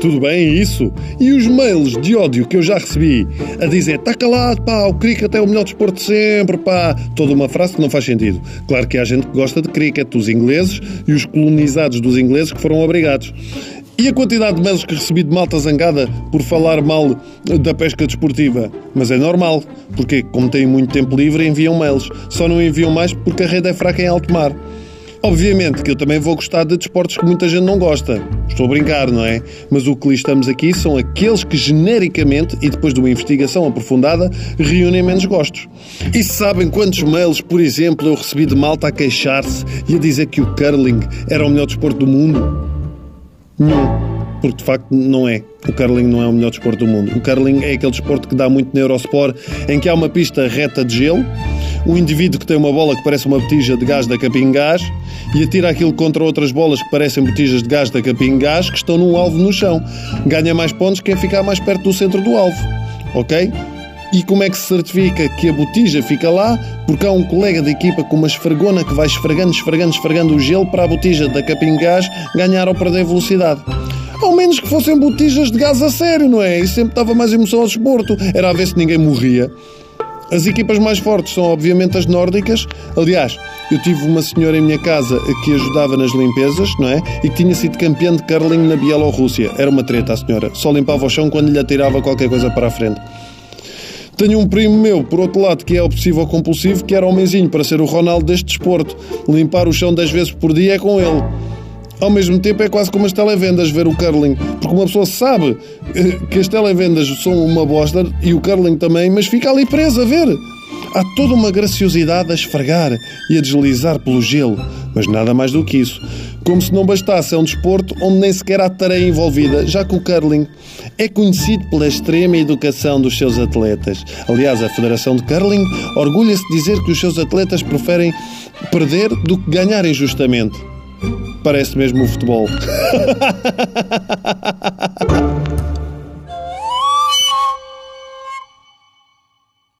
tudo bem isso? E os mails de ódio que eu já recebi a dizer está calado, pá, o cricket é o melhor desporto de sempre, pá. Toda uma frase que não faz sentido. Claro que há gente que gosta de cricket, os ingleses e os colonizados dos ingleses que foram obrigados. E a quantidade de mails que recebi de malta zangada por falar mal da pesca desportiva? Mas é normal, porque como têm muito tempo livre enviam mails. Só não enviam mais porque a rede é fraca em alto mar. Obviamente que eu também vou gostar de desportos que muita gente não gosta. Estou a brincar, não é? Mas o que listamos aqui são aqueles que genericamente, e depois de uma investigação aprofundada, reúnem menos gostos. E sabem quantos mails, por exemplo, eu recebi de malta a queixar-se e a dizer que o curling era o melhor desporto do mundo? Nenhum porque de facto não é. O curling não é o melhor desporto do mundo. O curling é aquele desporto que dá muito na Eurosport, em que há uma pista reta de gelo, um indivíduo que tem uma bola que parece uma botija de gás da Capim Gás e atira aquilo contra outras bolas que parecem botijas de gás da Capim Gás que estão num alvo no chão. Ganha mais pontos quem ficar mais perto do centro do alvo. Ok? E como é que se certifica que a botija fica lá? Porque há um colega de equipa com uma esfregona que vai esfregando, esfregando, esfregando o gelo para a botija da Capim Gás ganhar ou perder velocidade. Ao menos que fossem botijas de gás a sério, não é? E sempre dava mais emoção ao desporto. Era a ver se ninguém morria. As equipas mais fortes são, obviamente, as nórdicas. Aliás, eu tive uma senhora em minha casa que ajudava nas limpezas, não é? E que tinha sido campeã de curling na Bielorrússia. Era uma treta a senhora. Só limpava o chão quando lhe atirava qualquer coisa para a frente. Tenho um primo meu, por outro lado, que é obsessivo compulsivo, que era homenzinho para ser o Ronaldo deste desporto. Limpar o chão 10 vezes por dia é com ele ao mesmo tempo é quase como as televendas ver o curling, porque uma pessoa sabe eh, que as televendas são uma bosta e o curling também, mas fica ali presa a ver. Há toda uma graciosidade a esfregar e a deslizar pelo gelo, mas nada mais do que isso. Como se não bastasse, é um desporto onde nem sequer há tarefa envolvida, já que o curling é conhecido pela extrema educação dos seus atletas. Aliás, a Federação de Curling orgulha-se de dizer que os seus atletas preferem perder do que ganhar injustamente. Parece mesmo o futebol.